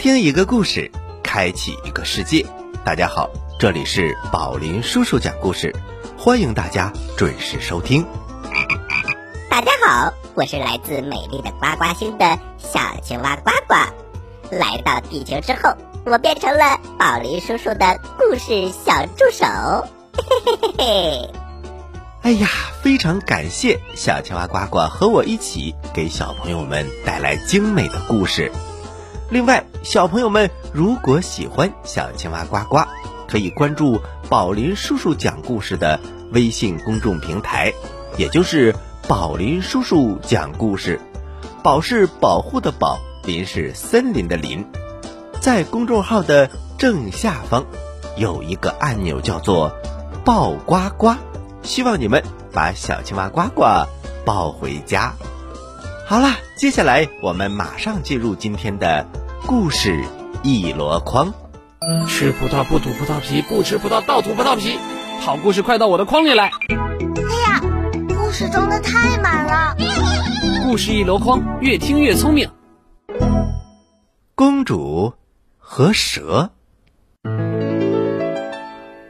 倾听一个故事，开启一个世界。大家好，这里是宝林叔叔讲故事，欢迎大家准时收听。大家好，我是来自美丽的呱呱星的小青蛙呱呱。来到地球之后，我变成了宝林叔叔的故事小助手。嘿嘿嘿嘿。哎呀，非常感谢小青蛙呱呱和我一起给小朋友们带来精美的故事。另外，小朋友们如果喜欢小青蛙呱呱，可以关注宝林叔叔讲故事的微信公众平台，也就是宝林叔叔讲故事。宝是保护的宝，林是森林的林。在公众号的正下方有一个按钮，叫做“抱呱呱”。希望你们把小青蛙呱呱抱回家。好了，接下来我们马上进入今天的故事一箩筐。吃葡萄不吐葡萄皮，不吃葡萄倒吐葡萄皮。好故事快到我的筐里来！哎呀，故事装的太满了。故事一箩筐，越听越聪明。公主和蛇。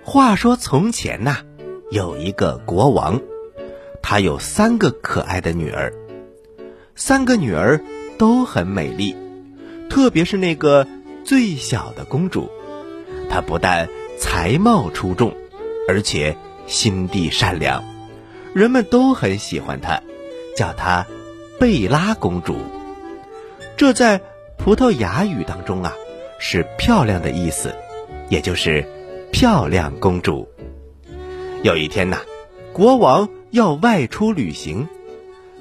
话说从前呐。有一个国王，他有三个可爱的女儿，三个女儿都很美丽，特别是那个最小的公主，她不但才貌出众，而且心地善良，人们都很喜欢她，叫她贝拉公主。这在葡萄牙语当中啊，是漂亮的意思，也就是漂亮公主。有一天呐，国王要外出旅行，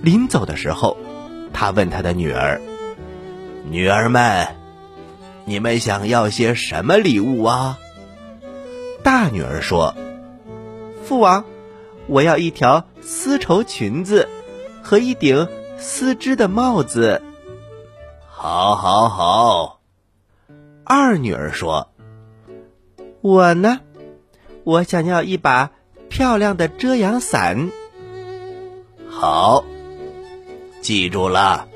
临走的时候，他问他的女儿：“女儿们，你们想要些什么礼物啊？”大女儿说：“父王，我要一条丝绸裙子和一顶丝织的帽子。”好，好，好。二女儿说：“我呢，我想要一把。”漂亮的遮阳伞，好，记住了。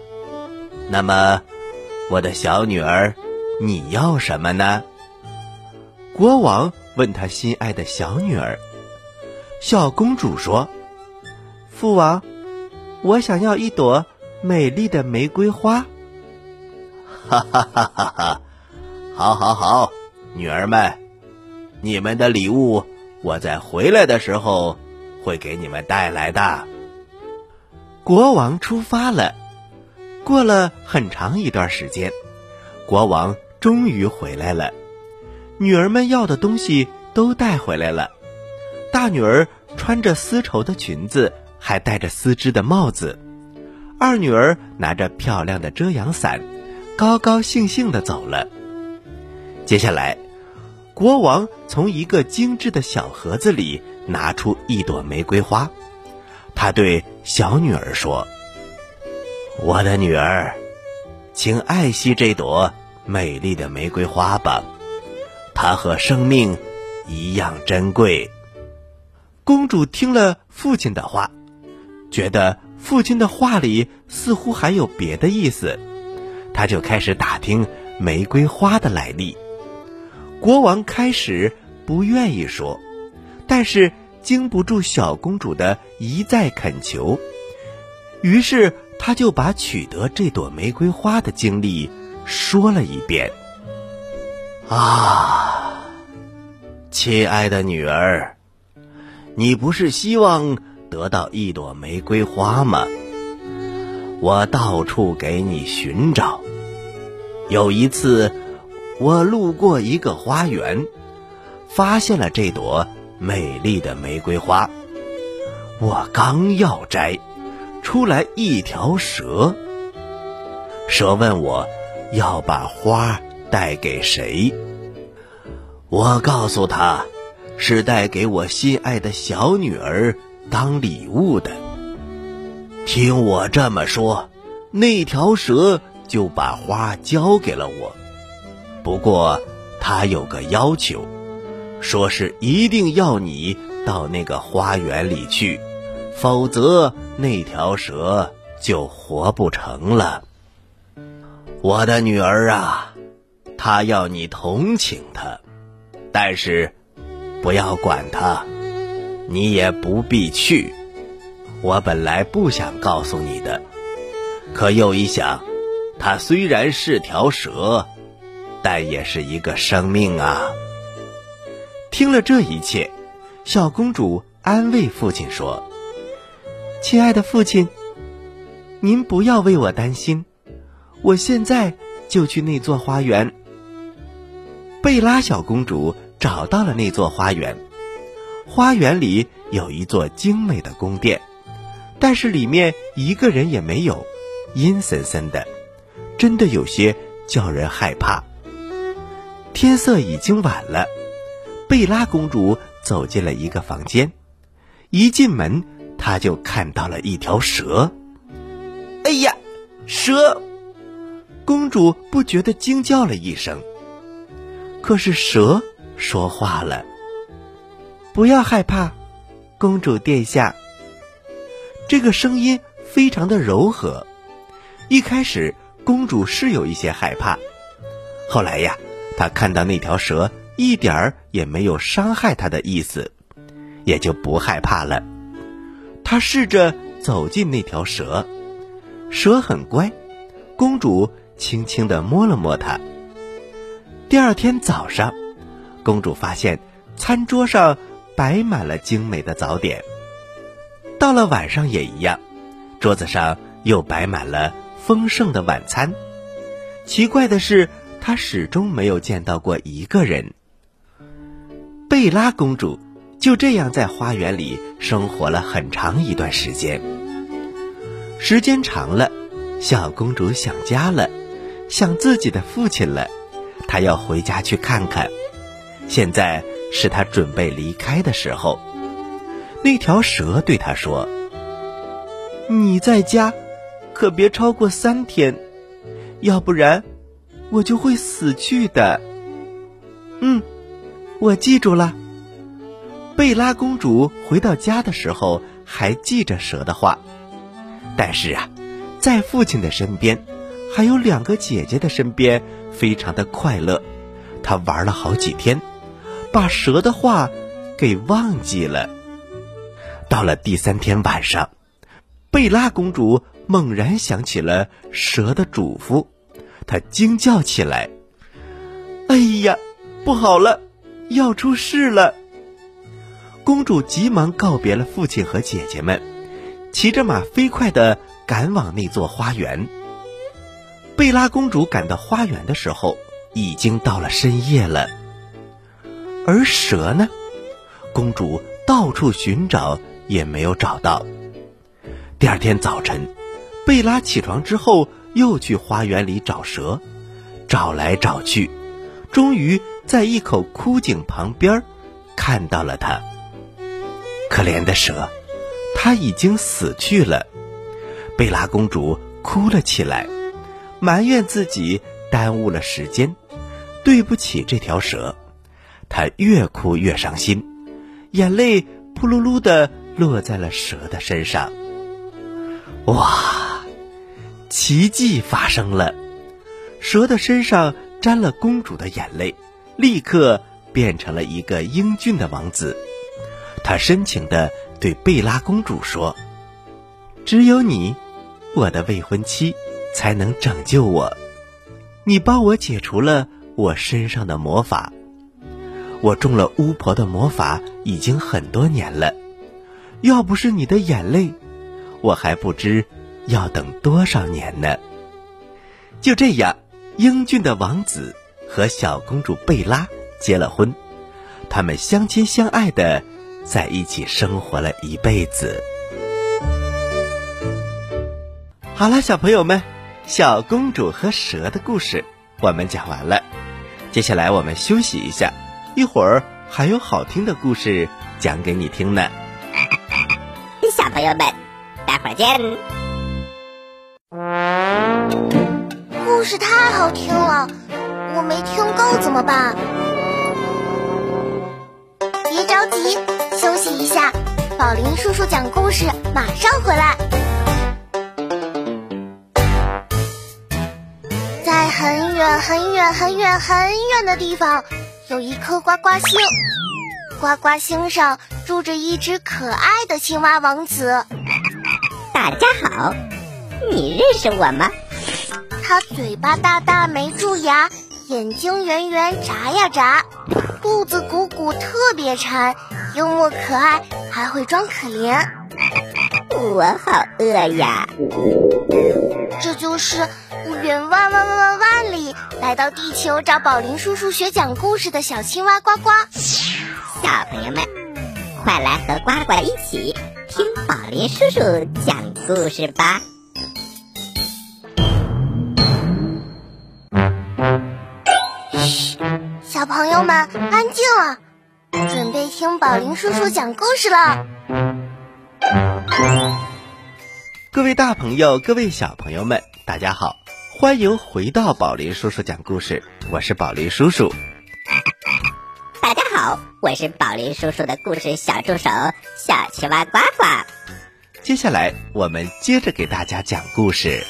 那么，我的小女儿，你要什么呢？国王问他心爱的小女儿。小公主说：“父王，我想要一朵美丽的玫瑰花。”哈哈哈哈哈！好，好，好，女儿们，你们的礼物。我在回来的时候会给你们带来的。国王出发了，过了很长一段时间，国王终于回来了。女儿们要的东西都带回来了。大女儿穿着丝绸的裙子，还戴着丝织的帽子；二女儿拿着漂亮的遮阳伞，高高兴兴的走了。接下来。国王从一个精致的小盒子里拿出一朵玫瑰花，他对小女儿说：“我的女儿，请爱惜这朵美丽的玫瑰花吧，它和生命一样珍贵。”公主听了父亲的话，觉得父亲的话里似乎还有别的意思，她就开始打听玫瑰花的来历。国王开始不愿意说，但是经不住小公主的一再恳求，于是他就把取得这朵玫瑰花的经历说了一遍。啊，亲爱的女儿，你不是希望得到一朵玫瑰花吗？我到处给你寻找，有一次。我路过一个花园，发现了这朵美丽的玫瑰花。我刚要摘，出来一条蛇。蛇问我要把花带给谁？我告诉他，是带给我心爱的小女儿当礼物的。听我这么说，那条蛇就把花交给了我。不过，他有个要求，说是一定要你到那个花园里去，否则那条蛇就活不成了。我的女儿啊，她要你同情她，但是不要管她，你也不必去。我本来不想告诉你的，可又一想，它虽然是条蛇，但也是一个生命啊。听了这一切，小公主安慰父亲说：“亲爱的父亲，您不要为我担心，我现在就去那座花园。”贝拉小公主找到了那座花园，花园里有一座精美的宫殿，但是里面一个人也没有，阴森森的，真的有些叫人害怕。天色已经晚了，贝拉公主走进了一个房间，一进门，他就看到了一条蛇。哎呀，蛇！公主不觉得惊叫了一声。可是蛇说话了：“不要害怕，公主殿下。”这个声音非常的柔和。一开始，公主是有一些害怕，后来呀，她看到那条蛇一点儿也没有伤害她的意思，也就不害怕了。她试着走进那条蛇，蛇很乖，公主轻轻的摸了摸它。第二天早上，公主发现餐桌上摆满了精美的早点。到了晚上也一样，桌子上又摆满了丰盛的晚餐。奇怪的是，她始终没有见到过一个人。贝拉公主就这样在花园里生活了很长一段时间。时间长了，小公主想家了，想自己的父亲了。她要回家去看看，现在是她准备离开的时候。那条蛇对她说：“你在家，可别超过三天，要不然我就会死去的。”嗯，我记住了。贝拉公主回到家的时候还记着蛇的话，但是啊，在父亲的身边，还有两个姐姐的身边。非常的快乐，他玩了好几天，把蛇的话给忘记了。到了第三天晚上，贝拉公主猛然想起了蛇的嘱咐，她惊叫起来：“哎呀，不好了，要出事了！”公主急忙告别了父亲和姐姐们，骑着马飞快的赶往那座花园。贝拉公主赶到花园的时候，已经到了深夜了。而蛇呢？公主到处寻找也没有找到。第二天早晨，贝拉起床之后又去花园里找蛇，找来找去，终于在一口枯井旁边看到了它。可怜的蛇，它已经死去了。贝拉公主哭了起来。埋怨自己耽误了时间，对不起这条蛇，她越哭越伤心，眼泪扑噜噜的落在了蛇的身上。哇，奇迹发生了，蛇的身上沾了公主的眼泪，立刻变成了一个英俊的王子。他深情地对贝拉公主说：“只有你，我的未婚妻。”才能拯救我，你帮我解除了我身上的魔法。我中了巫婆的魔法已经很多年了，要不是你的眼泪，我还不知要等多少年呢。就这样，英俊的王子和小公主贝拉结了婚，他们相亲相爱的在一起生活了一辈子。好了，小朋友们。小公主和蛇的故事我们讲完了，接下来我们休息一下，一会儿还有好听的故事讲给你听呢。小朋友们，待会儿见。故事太好听了，我没听够怎么办？别着急，休息一下，宝林叔叔讲故事马上回来。在很远很远很远很远的地方，有一颗呱呱星。呱呱星上住着一只可爱的青蛙王子。大家好，你认识我吗？他嘴巴大大没蛀牙，眼睛圆圆眨呀眨，肚子鼓鼓特别馋，幽默可爱，还会装可怜。我好饿呀！这就是远万万万万万里来到地球找宝林叔叔学讲故事的小青蛙呱呱。小朋友们，快来和呱呱一起听宝林叔叔讲故事吧！嘘，小朋友们安静了，准备听宝林叔叔讲故事了。各位大朋友，各位小朋友们，大家好，欢迎回到宝林叔叔讲故事，我是宝林叔叔。大家好，我是宝林叔叔的故事小助手小青蛙呱呱。接下来我们接着给大家讲故事。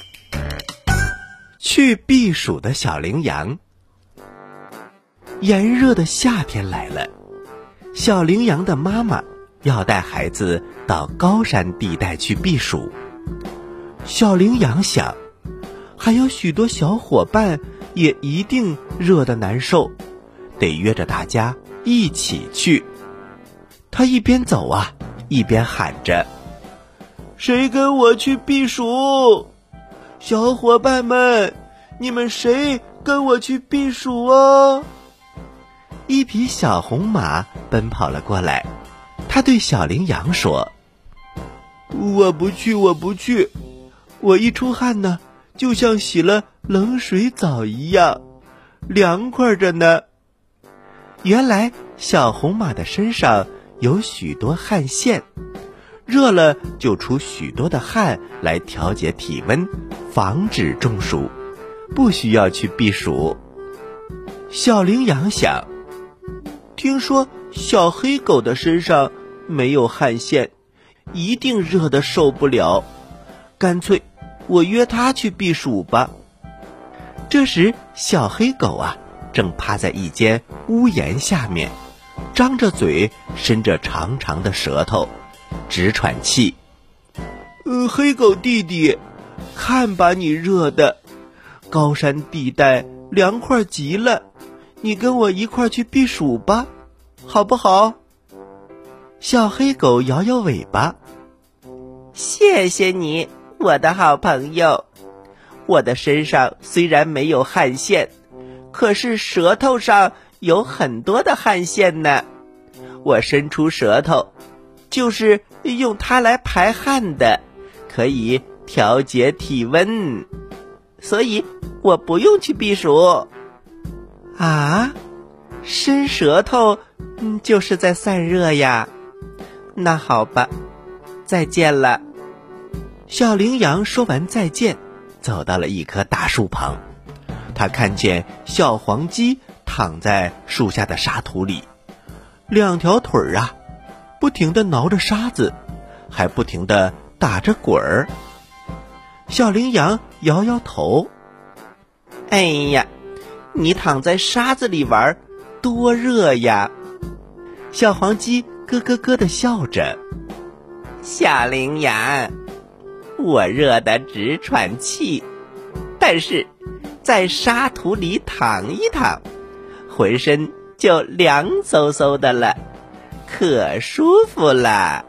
去避暑的小羚羊。炎热的夏天来了，小羚羊的妈妈要带孩子到高山地带去避暑。小羚羊想，还有许多小伙伴也一定热得难受，得约着大家一起去。他一边走啊，一边喊着：“谁跟我去避暑？小伙伴们，你们谁跟我去避暑哦？”一匹小红马奔跑了过来，他对小羚羊说：“我不去，我不去。”我一出汗呢，就像洗了冷水澡一样，凉快着呢。原来小红马的身上有许多汗腺，热了就出许多的汗来调节体温，防止中暑，不需要去避暑。小羚羊想，听说小黑狗的身上没有汗腺，一定热得受不了，干脆。我约它去避暑吧。这时，小黑狗啊，正趴在一间屋檐下面，张着嘴，伸着长长的舌头，直喘气。呃，黑狗弟弟，看把你热的，高山地带凉快极了，你跟我一块儿去避暑吧，好不好？小黑狗摇摇尾巴，谢谢你。我的好朋友，我的身上虽然没有汗腺，可是舌头上有很多的汗腺呢。我伸出舌头，就是用它来排汗的，可以调节体温，所以我不用去避暑。啊，伸舌头，嗯，就是在散热呀。那好吧，再见了。小羚羊说完再见，走到了一棵大树旁。他看见小黄鸡躺在树下的沙土里，两条腿儿啊，不停的挠着沙子，还不停的打着滚儿。小羚羊摇摇头：“哎呀，你躺在沙子里玩，多热呀！”小黄鸡咯咯咯的笑着：“小羚羊。”我热得直喘气，但是在沙土里躺一躺，浑身就凉飕飕的了，可舒服了。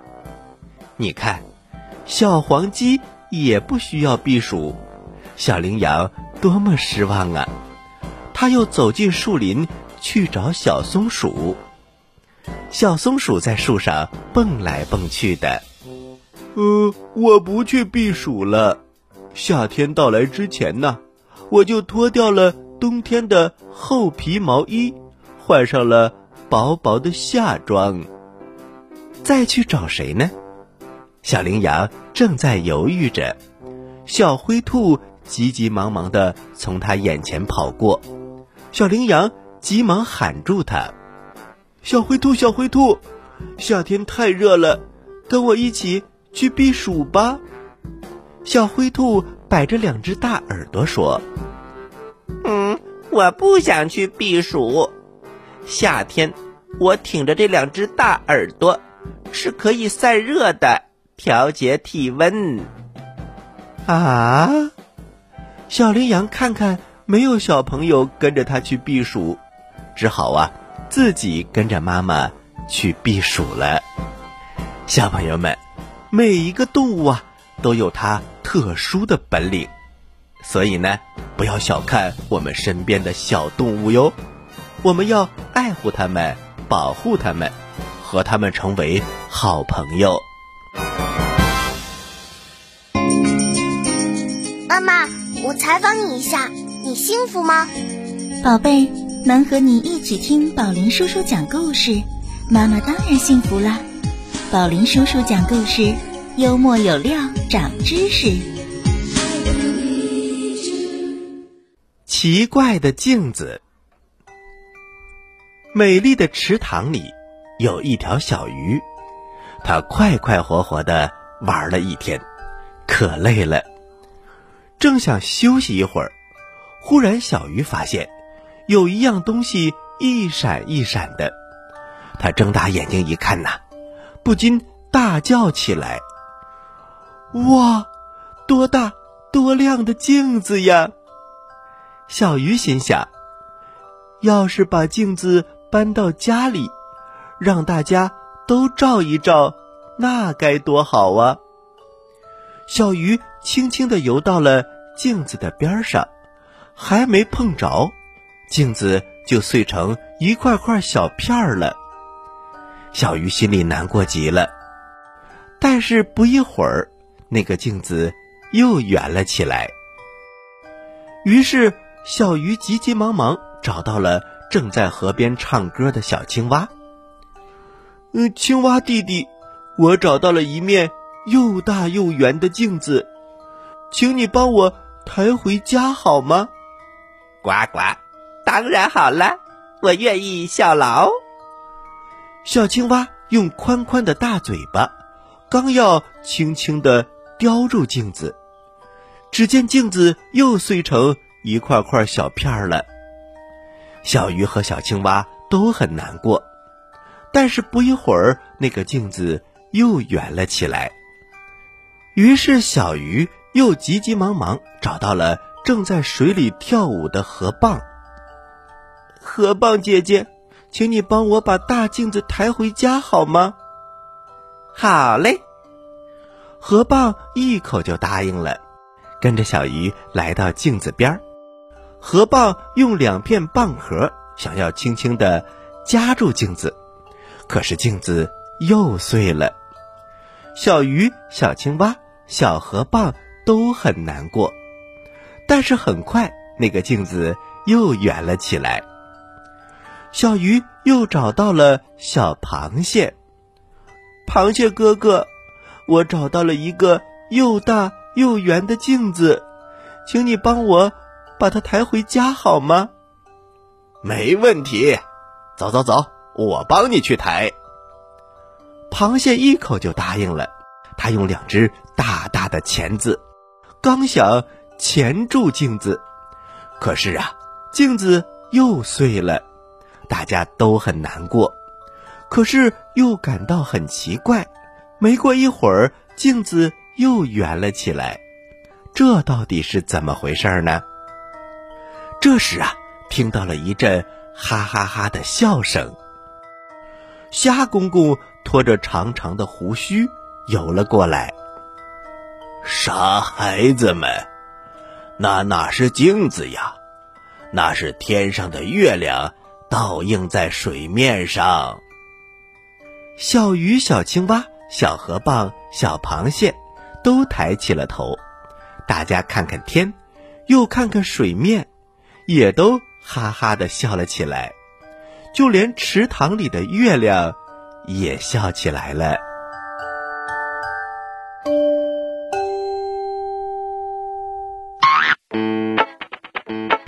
你看，小黄鸡也不需要避暑，小羚羊多么失望啊！他又走进树林去找小松鼠，小松鼠在树上蹦来蹦去的。呃，我不去避暑了。夏天到来之前呢，我就脱掉了冬天的厚皮毛衣，换上了薄薄的夏装。再去找谁呢？小羚羊正在犹豫着，小灰兔急急忙忙的从他眼前跑过，小羚羊急忙喊住它：“小灰兔，小灰兔，夏天太热了，跟我一起。”去避暑吧，小灰兔摆着两只大耳朵说：“嗯，我不想去避暑。夏天，我挺着这两只大耳朵，是可以散热的，调节体温。啊！小羚羊看看没有小朋友跟着它去避暑，只好啊，自己跟着妈妈去避暑了。小朋友们，每一个动物啊，都有它特殊的本领，所以呢，不要小看我们身边的小动物哟。我们要爱护它们，保护它们，和它们成为好朋友。妈妈，我采访你一下，你幸福吗？宝贝，能和你一起听宝林叔叔讲故事，妈妈当然幸福啦。宝林叔叔讲故事，幽默有料，长知识。奇怪的镜子。美丽的池塘里有一条小鱼，它快快活活的玩了一天，可累了，正想休息一会儿，忽然小鱼发现有一样东西一闪一闪的，它睁大眼睛一看呐，不禁大叫起来：“哇，多大多亮的镜子呀！”小鱼心想：“要是把镜子……”搬到家里，让大家都照一照，那该多好啊！小鱼轻轻地游到了镜子的边上，还没碰着，镜子就碎成一块块小片儿了。小鱼心里难过极了，但是不一会儿，那个镜子又圆了起来。于是，小鱼急急忙忙找到了。正在河边唱歌的小青蛙。嗯，青蛙弟弟，我找到了一面又大又圆的镜子，请你帮我抬回家好吗？呱呱，当然好了，我愿意效劳。小青蛙用宽宽的大嘴巴，刚要轻轻的叼住镜子，只见镜子又碎成一块块小片了。小鱼和小青蛙都很难过，但是不一会儿，那个镜子又圆了起来。于是小鱼又急急忙忙找到了正在水里跳舞的河蚌。河蚌姐姐，请你帮我把大镜子抬回家好吗？好嘞。河蚌一口就答应了，跟着小鱼来到镜子边儿。河蚌用两片蚌壳想要轻轻地夹住镜子，可是镜子又碎了。小鱼、小青蛙、小河蚌都很难过，但是很快那个镜子又圆了起来。小鱼又找到了小螃蟹，螃蟹哥哥，我找到了一个又大又圆的镜子，请你帮我。把它抬回家好吗？没问题，走走走，我帮你去抬。螃蟹一口就答应了。他用两只大大的钳子，刚想钳住镜子，可是啊，镜子又碎了。大家都很难过，可是又感到很奇怪。没过一会儿，镜子又圆了起来。这到底是怎么回事呢？这时啊，听到了一阵哈哈哈的笑声。虾公公拖着长长的胡须游了过来。傻孩子们，那哪是镜子呀？那是天上的月亮倒映在水面上。小鱼、小青蛙、小河蚌、小螃蟹都抬起了头，大家看看天，又看看水面。也都哈哈的笑了起来，就连池塘里的月亮也笑起来了。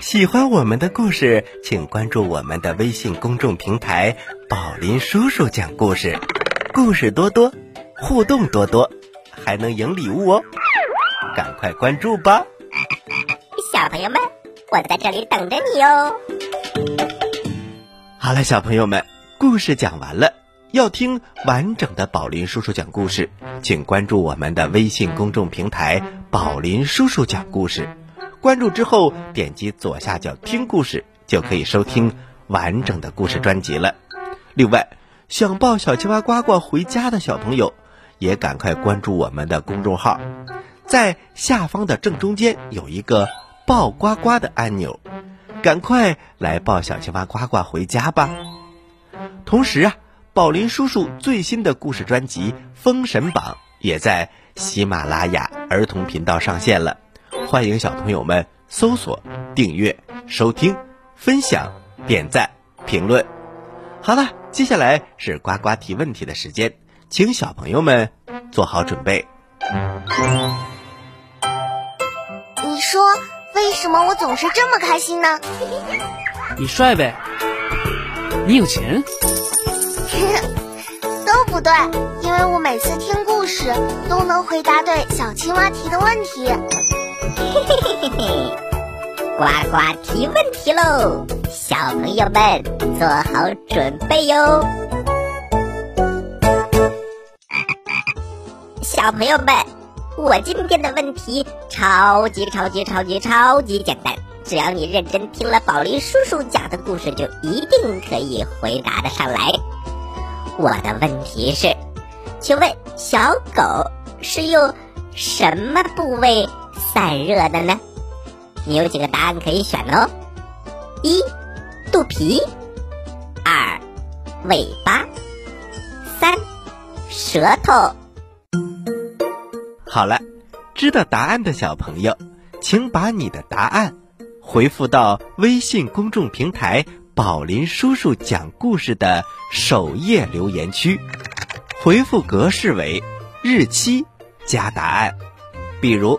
喜欢我们的故事，请关注我们的微信公众平台“宝林叔叔讲故事”，故事多多，互动多多，还能赢礼物哦！赶快关注吧，小朋友们。我在这里等着你哦。好了，小朋友们，故事讲完了。要听完整的宝林叔叔讲故事，请关注我们的微信公众平台“宝林叔叔讲故事”。关注之后，点击左下角听故事，就可以收听完整的故事专辑了。另外，想抱小青蛙呱呱回家的小朋友，也赶快关注我们的公众号，在下方的正中间有一个“抱呱呱”的按钮，赶快来抱小青蛙呱呱回家吧。同时啊。宝林叔叔最新的故事专辑《封神榜》也在喜马拉雅儿童频道上线了，欢迎小朋友们搜索、订阅、收听、分享、点赞、评论。好了，接下来是呱呱提问题的时间，请小朋友们做好准备。你说为什么我总是这么开心呢？你帅呗，你有钱。都不对，因为我每次听故事都能回答对小青蛙提的问题。嘿嘿嘿嘿嘿，呱呱提问题喽，小朋友们做好准备哟。小朋友们，我今天的问题超级超级超级超级简单，只要你认真听了宝林叔叔讲的故事，就一定可以回答得上来。我的问题是，请问小狗是用什么部位散热的呢？你有几个答案可以选哦：一、肚皮；二、尾巴；三、舌头。好了，知道答案的小朋友，请把你的答案回复到微信公众平台。宝林叔叔讲故事的首页留言区，回复格式为日期加答案。比如，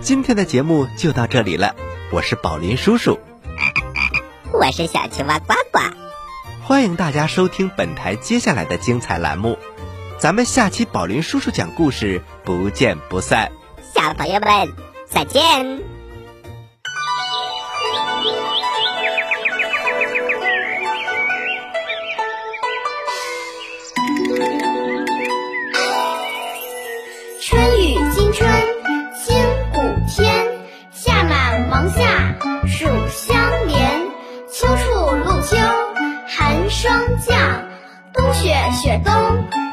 今天的节目就到这里了。我是宝林叔叔，我是小青蛙呱呱，欢迎大家收听本台接下来的精彩栏目。咱们下期宝林叔叔讲故事不见不散。小朋友们再见。雪冬。